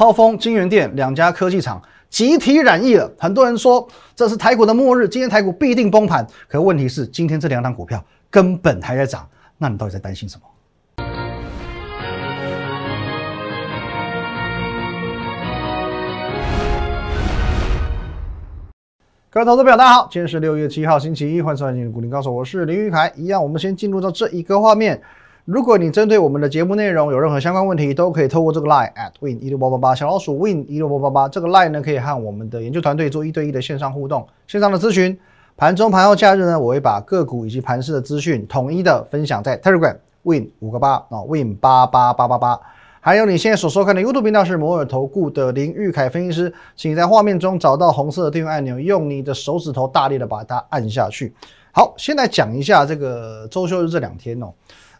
超风、金源店两家科技厂集体染疫了。很多人说这是台股的末日，今天台股必定崩盘。可问题是，今天这两档股票根本还在涨，那你到底在担心什么？各位投资朋友，大家好，今天是六月七号，星期一，欢迎收看今日股林高手，我是林玉凯。一样，我们先进入到这一个画面。如果你针对我们的节目内容有任何相关问题，都可以透过这个 line at win 一六八八八小老鼠 win 一六八八八这个 line 呢，可以和我们的研究团队做一对一的线上互动、线上的咨询。盘中、盘后、假日呢，我会把个股以及盘势的资讯统一的分享在 Telegram win 五个八啊 win 八八八八八。还有你现在所收看的 YouTube 频道是摩尔投顾的林玉凯分析师，请在画面中找到红色的订阅按钮，用你的手指头大力的把它按下去。好，先来讲一下这个周休日这两天哦，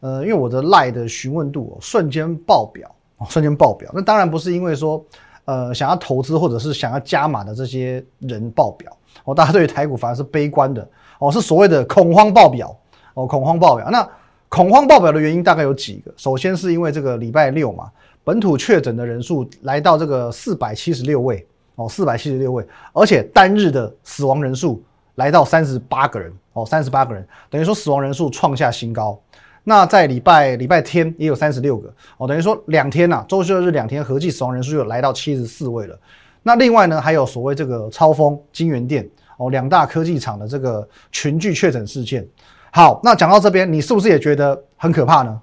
呃，因为我的赖的询问度瞬间爆表，哦瞬间爆表。那当然不是因为说，呃，想要投资或者是想要加码的这些人爆表哦，大家对于台股反而是悲观的哦，是所谓的恐慌爆表哦，恐慌爆表。那恐慌爆表的原因大概有几个，首先是因为这个礼拜六嘛，本土确诊的人数来到这个四百七十六位哦，四百七十六位，而且单日的死亡人数来到三十八个人哦，三十八个人，等于说死亡人数创下新高。那在礼拜礼拜天也有三十六个哦，等于说两天呐，周休日两天合计死亡人数就来到七十四位了。那另外呢，还有所谓这个超风、金源店哦，两大科技厂的这个群聚确诊事件。好，那讲到这边，你是不是也觉得很可怕呢？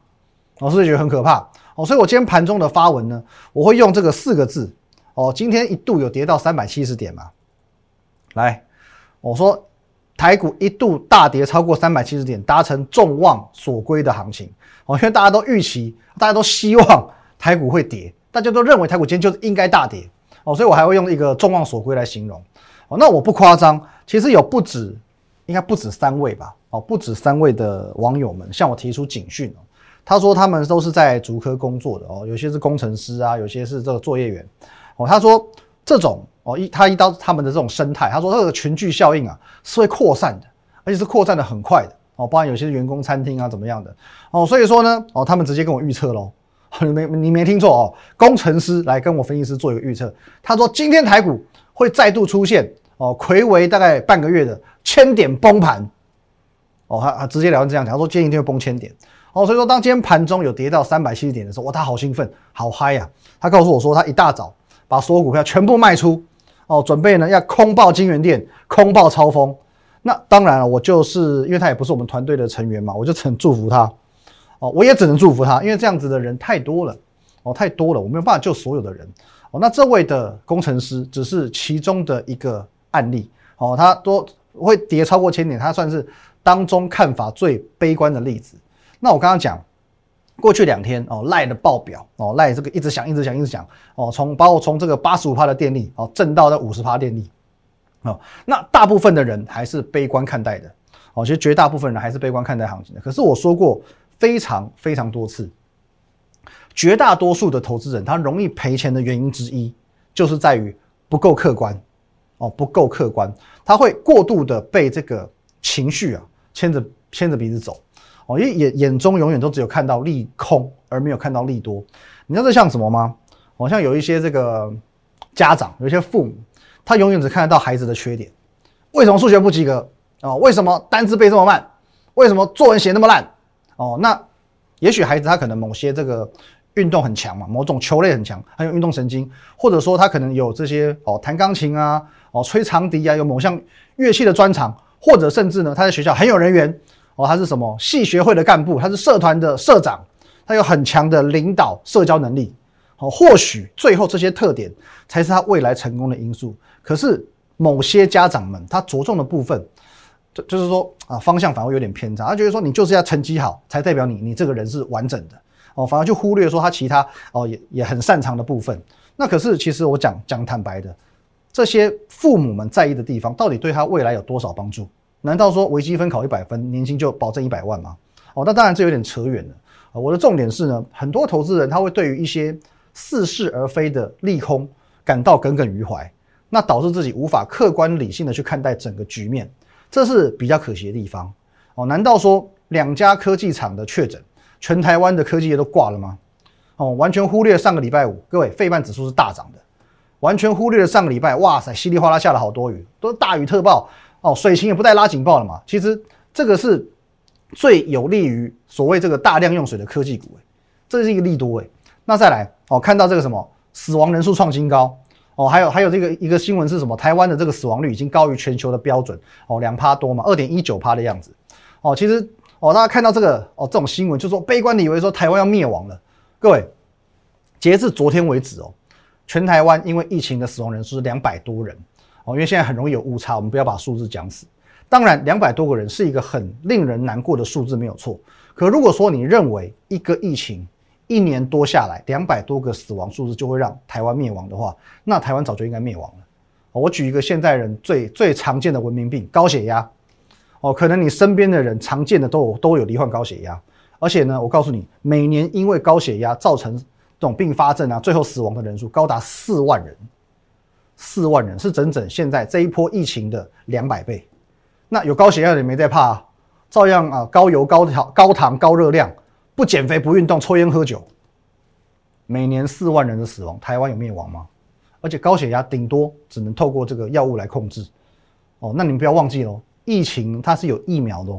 我是不是觉得很可怕？哦，所以我今天盘中的发文呢，我会用这个四个字哦。今天一度有跌到三百七十点嘛？来，我说台股一度大跌超过三百七十点，达成众望所归的行情哦。因为大家都预期，大家都希望台股会跌，大家都认为台股今天就是应该大跌哦。所以我还会用一个众望所归来形容哦。那我不夸张，其实有不止，应该不止三位吧。哦，不止三位的网友们向我提出警讯哦。他说他们都是在竹科工作的哦，有些是工程师啊，有些是这个作业员哦。他说这种哦一他一到他们的这种生态，他说这个群聚效应啊是会扩散的，而且是扩散的很快的哦。包含有些员工餐厅啊怎么样的哦，所以说呢哦，他们直接跟我预测喽，你没你没听错哦，工程师来跟我分析师做一个预测，他说今天台股会再度出现哦，魁违大概半个月的千点崩盘。哦，他他直接聊成这样讲，他说今天一定会崩千点。哦，所以说当今天盘中有跌到三百七十点的时候，哇，他好兴奋，好嗨呀！他告诉我说，他一大早把所有股票全部卖出，哦，准备呢要空爆金源店，空爆超风。那当然了，我就是因为他也不是我们团队的成员嘛，我就只能祝福他。哦，我也只能祝福他，因为这样子的人太多了，哦，太多了，我没有办法救所有的人。哦，那这位的工程师只是其中的一个案例。哦，他都会跌超过千点，他算是。当中看法最悲观的例子，那我刚刚讲过去两天哦，赖的爆表哦，赖这个一直响，一直响，一直响哦，从把我从这个八十五帕的电力哦震到了五十帕电力哦，那大部分的人还是悲观看待的哦，其实绝大部分人还是悲观看待行情的。可是我说过非常非常多次，绝大多数的投资人他容易赔钱的原因之一，就是在于不够客观哦，不够客观，他会过度的被这个情绪啊。牵着牵着鼻子走，哦，因为眼眼中永远都只有看到利空，而没有看到利多。你知道这像什么吗？好像有一些这个家长，有一些父母，他永远只看得到孩子的缺点。为什么数学不及格？哦，为什么单词背这么慢？为什么作文写那么烂？哦，那也许孩子他可能某些这个运动很强嘛，某种球类很强，很有运动神经，或者说他可能有这些哦，弹钢琴啊，哦，吹长笛啊，有某项乐器的专长。或者甚至呢，他在学校很有人缘哦，他是什么系学会的干部，他是社团的社长，他有很强的领导社交能力哦。或许最后这些特点才是他未来成功的因素。可是某些家长们，他着重的部分，就就是说啊，方向反而有点偏差。他觉得说，你就是要成绩好，才代表你你这个人是完整的哦，反而就忽略说他其他哦也也很擅长的部分。那可是其实我讲讲坦白的。这些父母们在意的地方，到底对他未来有多少帮助？难道说微积分考一百分，年薪就保证一百万吗？哦，那当然这有点扯远了。我的重点是呢，很多投资人他会对于一些似是而非的利空感到耿耿于怀，那导致自己无法客观理性的去看待整个局面，这是比较可惜的地方。哦，难道说两家科技厂的确诊，全台湾的科技业都挂了吗？哦，完全忽略上个礼拜五，各位，费半指数是大涨的，完全忽略了上个礼拜，哇塞，稀里哗啦下了好多雨，都是大雨特报哦，水情也不带拉警报了嘛。其实这个是最有利于所谓这个大量用水的科技股，哎，这是一个利多，哎。那再来哦，看到这个什么死亡人数创新高哦，还有还有这个一个新闻是什么？台湾的这个死亡率已经高于全球的标准哦，两趴多嘛，二点一九趴的样子哦。其实哦，大家看到这个哦，这种新闻就说悲观的以为说台湾要灭亡了。各位，截至昨天为止哦，全台湾因为疫情的死亡人数是两百多人哦，因为现在很容易有误差，我们不要把数字讲死。当然，两百多个人是一个很令人难过的数字，没有错。可如果说你认为一个疫情一年多下来两百多个死亡数字就会让台湾灭亡的话，那台湾早就应该灭亡了。我举一个现代人最最常见的文明病——高血压哦，可能你身边的人常见的都有都有罹患高血压。而且呢，我告诉你，每年因为高血压造成这种并发症啊，最后死亡的人数高达四万人，四万人是整整现在这一波疫情的两百倍。那有高血压的人没在怕，啊照样啊高油、高糖、高糖、高热量，不减肥、不运动、抽烟喝酒，每年四万人的死亡，台湾有灭亡吗？而且高血压顶多只能透过这个药物来控制。哦，那你们不要忘记喽，疫情它是有疫苗的。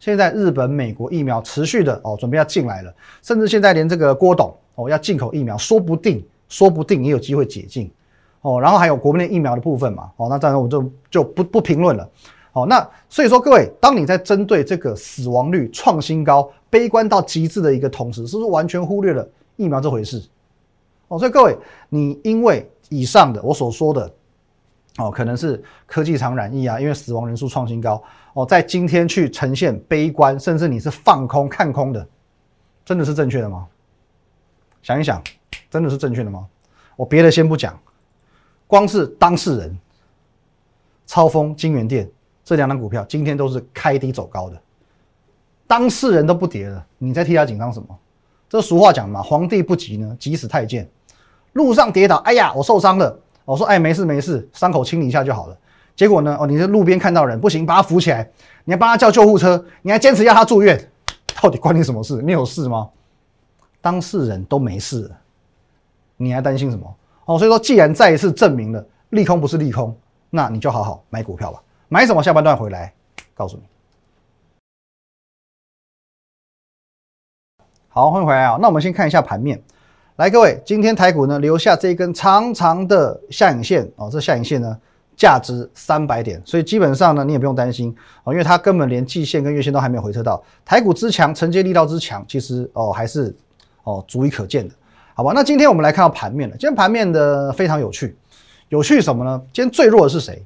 现在日本、美国疫苗持续的哦，准备要进来了，甚至现在连这个郭董哦要进口疫苗，说不定说不定也有机会解禁哦。然后还有国内疫苗的部分嘛，哦，那当然我就就不不评论了。哦，那所以说各位，当你在针对这个死亡率创新高、悲观到极致的一个同时，是不是完全忽略了疫苗这回事？哦，所以各位，你因为以上的我所说的。哦，可能是科技厂染疫啊，因为死亡人数创新高哦，在今天去呈现悲观，甚至你是放空看空的，真的是正确的吗？想一想，真的是正确的吗？我别的先不讲，光是当事人，超风、金源店这两档股票今天都是开低走高的，当事人都不跌了，你在替他紧张什么？这俗话讲嘛，皇帝不急呢，急死太监。路上跌倒，哎呀，我受伤了。我说：“哎，没事没事，伤口清理一下就好了。”结果呢？哦，你在路边看到人不行，把他扶起来，你还帮他叫救护车，你还坚持要他住院，到底关你什么事？你有事吗？当事人都没事了，你还担心什么？哦，所以说，既然再一次证明了利空不是利空，那你就好好买股票吧。买什么？下半段回来告诉你。好，欢迎回来啊。那我们先看一下盘面。来，各位，今天台股呢留下这一根长长的下影线哦，这下影线呢价值三百点，所以基本上呢你也不用担心哦，因为它根本连季线跟月线都还没有回撤到。台股之强，承接力道之强，其实哦还是哦足以可见的，好吧？那今天我们来看到盘面了，今天盘面的非常有趣，有趣什么呢？今天最弱的是谁？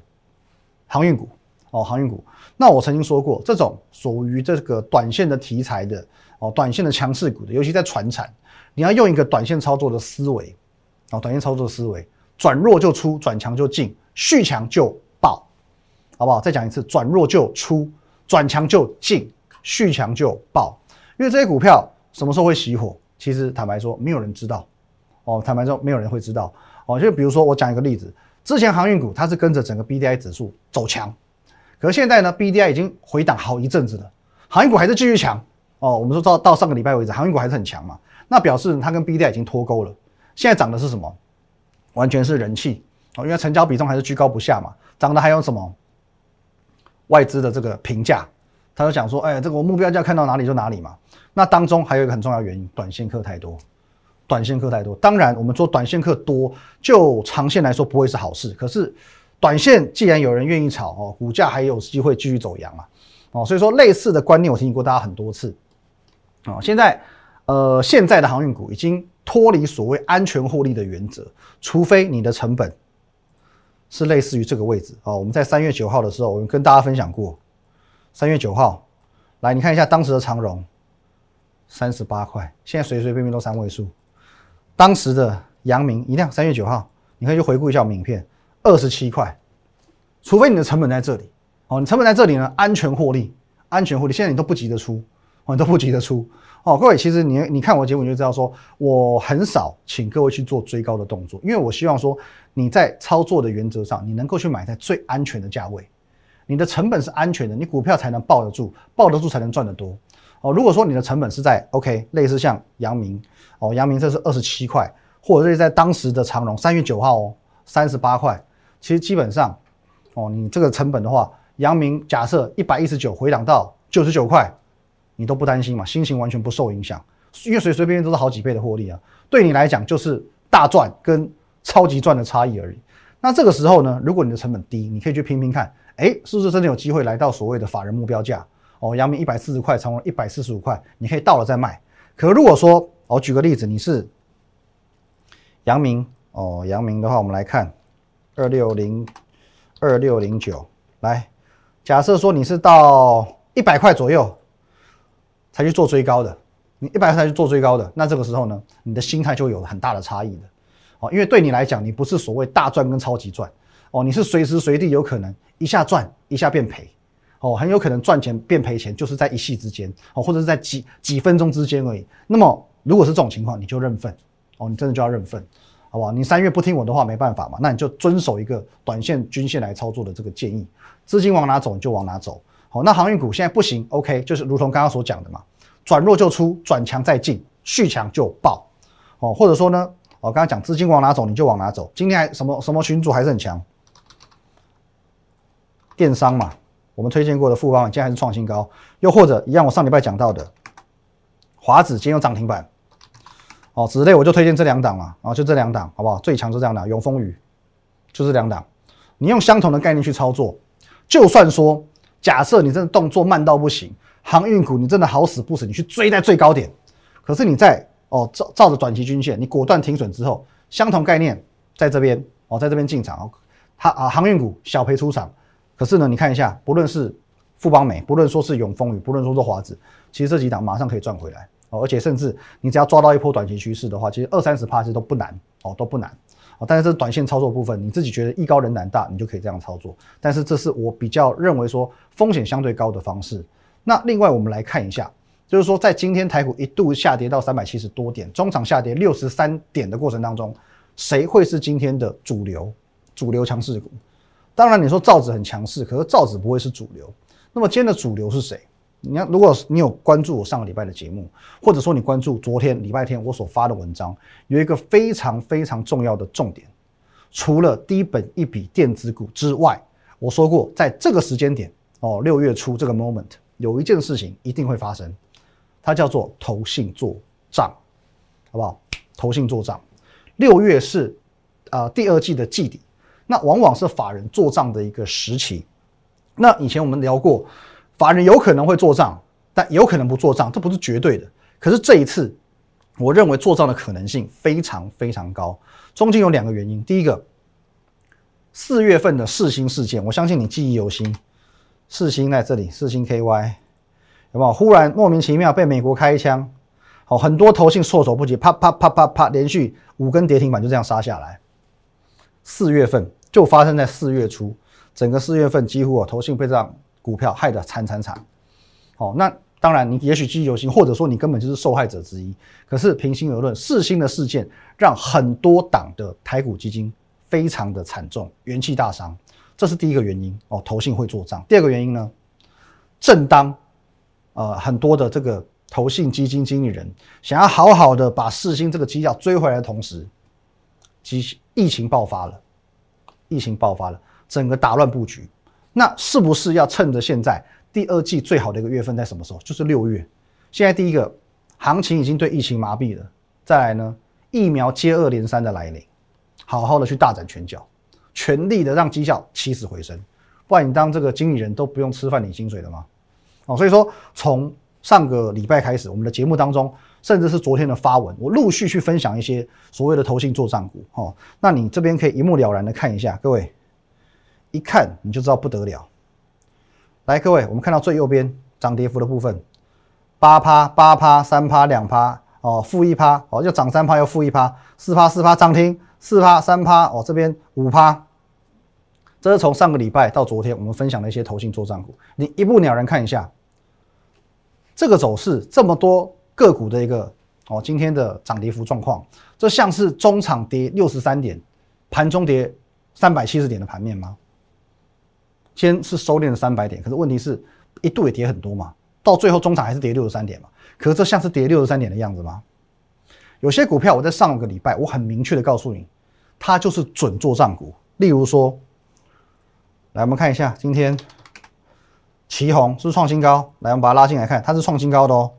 航运股哦，航运股。那我曾经说过，这种属于这个短线的题材的哦，短线的强势股的，尤其在船产。你要用一个短线操作的思维，哦，短线操作思维，转弱就出，转强就进，续强就爆，好不好？再讲一次，转弱就出，转强就进，续强就爆。因为这些股票什么时候会熄火？其实坦白说，没有人知道。哦，坦白说，没有人会知道。哦，就比如说我讲一个例子，之前航运股它是跟着整个 B D I 指数走强，可是现在呢，B D I 已经回档好一阵子了，航运股还是继续强。哦，我们说到到上个礼拜为止，航运股还是很强嘛。那表示它跟 B D I 已经脱钩了，现在涨的是什么？完全是人气哦，因为成交比重还是居高不下嘛。涨的还有什么？外资的这个评价，他就讲说，哎，这个我目标价看到哪里就哪里嘛。那当中还有一个很重要原因，短线客太多，短线客太多。当然，我们说短线客多，就长线来说不会是好事。可是，短线既然有人愿意炒哦，股价还有机会继续走阳啊。哦，所以说类似的观念我提醒过大家很多次。哦，现在。呃，现在的航运股已经脱离所谓安全获利的原则，除非你的成本是类似于这个位置哦。我们在三月九号的时候，我们跟大家分享过，三月九号，来你看一下当时的长荣，三十八块，现在随随便便都三位数。当时的阳明一样，三月九号，你可以去回顾一下我们影片，二十七块。除非你的成本在这里哦，你成本在这里呢，安全获利，安全获利，现在你都不急着出，哦，你都不急着出。哦，各位，其实你你看我节目就知道，说我很少请各位去做追高的动作，因为我希望说你在操作的原则上，你能够去买在最安全的价位，你的成本是安全的，你股票才能抱得住，抱得住才能赚得多。哦，如果说你的成本是在 OK，类似像阳明哦，阳明这是二十七块，或者是在当时的长荣三月九号哦，三十八块，其实基本上哦，你这个成本的话，阳明假设一百一十九回档到九十九块，你都不担心嘛，心情完全不受影响，因为随随便便都是好几倍的获利啊，对你来讲就是大赚跟超级赚的差异而已。那这个时候呢，如果你的成本低，你可以去拼拼看，哎，是不是真的有机会来到所谓的法人目标价？哦，阳明一百四十块，长荣一百四十五块，你可以到了再卖。可如果说，我举个例子，你是阳明哦，阳明的话，我们来看二六零二六零九，来，假设说你是到一百块左右才去做追高的，你一百块才去做追高的，那这个时候呢，你的心态就有很大的差异的哦，因为对你来讲，你不是所谓大赚跟超级赚哦，你是随时随地有可能一下赚一下变赔。哦，很有可能赚钱变赔钱，就是在一夕之间哦，或者是在几几分钟之间而已。那么，如果是这种情况，你就认份哦，你真的就要认份，好不好？你三月不听我的话，没办法嘛，那你就遵守一个短线均线来操作的这个建议，资金往哪走你就往哪走。好，那航运股现在不行，OK，就是如同刚刚所讲的嘛，转弱就出，转强再进，续强就爆。哦，或者说呢，我刚刚讲资金往哪走你就往哪走。今天还什么什么群主还是很强，电商嘛。我们推荐过的富邦，今天还是创新高，又或者一样，我上礼拜讲到的华子今天有涨停板，哦，子类我就推荐这两档嘛，啊，就这两档，好不好？最强就这两档，永丰宇就这两档，你用相同的概念去操作，就算说假设你真的动作慢到不行，航运股你真的好死不死，你去追在最高点，可是你在哦照照着短期均线，你果断停损之后，相同概念在这边哦，在这边进场哦，它啊航运股小赔出场。可是呢，你看一下，不论是富邦美，不论说是永丰宇，不论说是华子，其实这几档马上可以赚回来哦。而且甚至你只要抓到一波短期趋势的话，其实二三十帕其实都不难哦，都不难哦。但是这是短线操作部分，你自己觉得艺高人胆大，你就可以这样操作。但是这是我比较认为说风险相对高的方式。那另外我们来看一下，就是说在今天台股一度下跌到三百七十多点，中场下跌六十三点的过程当中，谁会是今天的主流？主流强势股？当然，你说造纸很强势，可是造纸不会是主流。那么今天的主流是谁？你看，如果你有关注我上个礼拜的节目，或者说你关注昨天礼拜天我所发的文章，有一个非常非常重要的重点，除了低本一笔电子股之外，我说过，在这个时间点哦，六月初这个 moment，有一件事情一定会发生，它叫做投信做账，好不好？投信做账，六月是啊第二季的季底。那往往是法人做账的一个时期。那以前我们聊过，法人有可能会做账，但有可能不做账，这不是绝对的。可是这一次，我认为做账的可能性非常非常高。中间有两个原因，第一个，四月份的四星事件，我相信你记忆犹新。四星在这里，四星 KY 有没有？忽然莫名其妙被美国开枪，好，很多投信措手不及，啪啪啪啪啪，连续五根跌停板就这样杀下来。四月份。就发生在四月初，整个四月份几乎啊，投信被这样股票害得惨惨惨。哦，那当然你也许记忆犹新，或者说你根本就是受害者之一。可是平心而论，四星的事件让很多党的台股基金非常的惨重，元气大伤。这是第一个原因哦，投信会做账。第二个原因呢，正当呃很多的这个投信基金经理人想要好好的把四星这个绩效追回来的同时，疫疫情爆发了。疫情爆发了，整个打乱布局，那是不是要趁着现在第二季最好的一个月份在什么时候？就是六月。现在第一个行情已经对疫情麻痹了，再来呢，疫苗接二连三的来临，好好的去大展拳脚，全力的让绩效起死回生，不然你当这个经理人都不用吃饭领薪水了吗？哦，所以说从上个礼拜开始，我们的节目当中。甚至是昨天的发文，我陆续去分享一些所谓的投信做账股，哦，那你这边可以一目了然的看一下，各位一看你就知道不得了。来，各位，我们看到最右边涨跌幅的部分，八趴、八趴、三趴、两趴，哦，负一趴，哦，要涨三趴要负一趴，四趴、四趴涨停，四趴、三趴，哦，这边五趴，这是从上个礼拜到昨天我们分享的一些投信做账股，你一目了然看一下这个走势，这么多。个股的一个哦，今天的涨跌幅状况，这像是中场跌六十三点，盘中跌三百七十点的盘面吗？先是收敛了三百点，可是问题是，一度也跌很多嘛，到最后中场还是跌六十三点嘛。可是这像是跌六十三点的样子吗？有些股票我在上个礼拜我很明确的告诉你，它就是准做账股。例如说，来我们看一下今天旗红是不是创新高？来我们把它拉进来看，它是创新高的哦。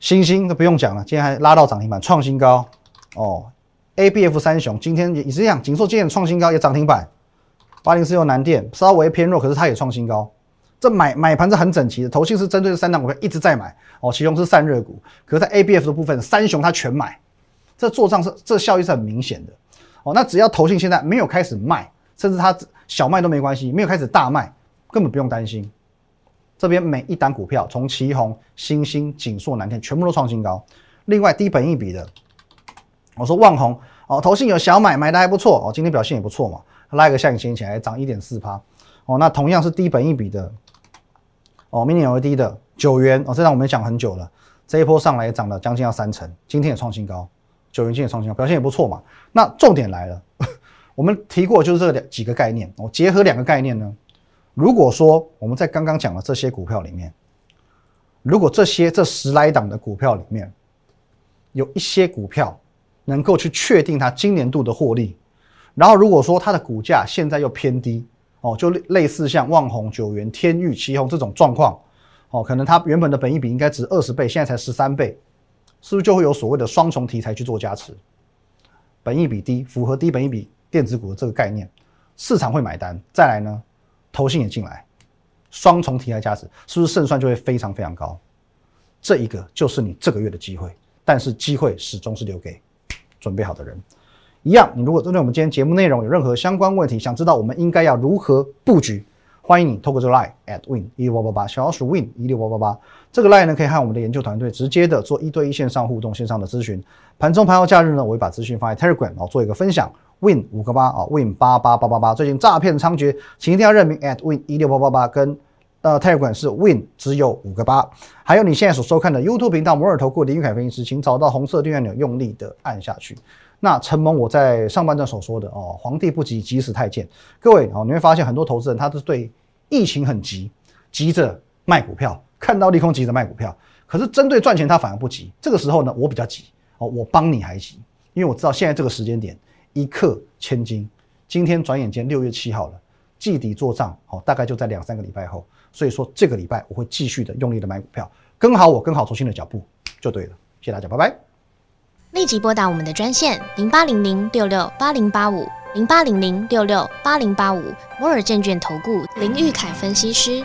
星星都不用讲了，今天还拉到涨停板，创新高哦。A B F 三雄今天也是一样，锦硕今天创新高也涨停板。八零四六南电稍微偏弱，可是它也创新高。这买买盘是很整齐的，投信是针对这三档股票一直在买哦。其中是散热股，可是在 A B F 的部分，三雄它全买，这做账是这效益是很明显的哦。那只要投信现在没有开始卖，甚至它小卖都没关系，没有开始大卖，根本不用担心。这边每一单股票，从旗宏、新兴、锦硕、南天，全部都创新高。另外低本益比的。我说旺宏哦，投信有小买，买的还不错哦，今天表现也不错嘛，拉一个下影线起来涨一点四趴哦，那同样是低本一笔的哦，mini LED 的九元哦，这张我们讲很久了，这一波上来涨了将近要三成，今天也创新高，九元今天也创新高，表现也不错嘛。那重点来了，我们提过就是这两几个概念，我结合两个概念呢，如果说我们在刚刚讲的这些股票里面，如果这些这十来档的股票里面有一些股票。能够去确定它今年度的获利，然后如果说它的股价现在又偏低哦，就类似像旺宏、九元、天域、旗宏这种状况哦，可能它原本的本益比应该值二十倍，现在才十三倍，是不是就会有所谓的双重题材去做加持？本益比低，符合低本益比电子股的这个概念，市场会买单。再来呢，投信也进来，双重题材加持，是不是胜算就会非常非常高？这一个就是你这个月的机会，但是机会始终是留给。准备好的人，一样。你如果针对我们今天节目内容有任何相关问题，想知道我们应该要如何布局，欢迎你透过这个 line at win 一六八八八小老鼠 win 一六八八八这个 line 呢，可以和我们的研究团队直接的做一对一线上互动、线上的咨询。盘中盘后假日呢，我会把资讯放在 Telegram，然后做一个分享。Win 五个八啊，win 八八八八八。最近诈骗猖獗，请一定要认明 at win 一六八八八跟呃泰管是 win 只有五个八。还有你现在所收看的 YouTube 频道摩尔投顾林玉凯分析师，请找到红色订阅钮，用力的按下去。那承蒙我在上半段所说的哦，皇帝不急急死太监。各位哦，你会发现很多投资人他是对疫情很急，急着卖股票，看到利空急着卖股票。可是针对赚钱他反而不急。这个时候呢，我比较急哦，我帮你还急，因为我知道现在这个时间点一刻千金。今天转眼间六月七号了，季底做账哦，大概就在两三个礼拜后。所以说这个礼拜我会继续的用力的买股票，跟好我跟好投新的脚步就对了。谢谢大家，拜拜。立即拨打我们的专线零八零零六六八零八五零八零零六六八零八五摩尔证券投顾林玉凯分析师。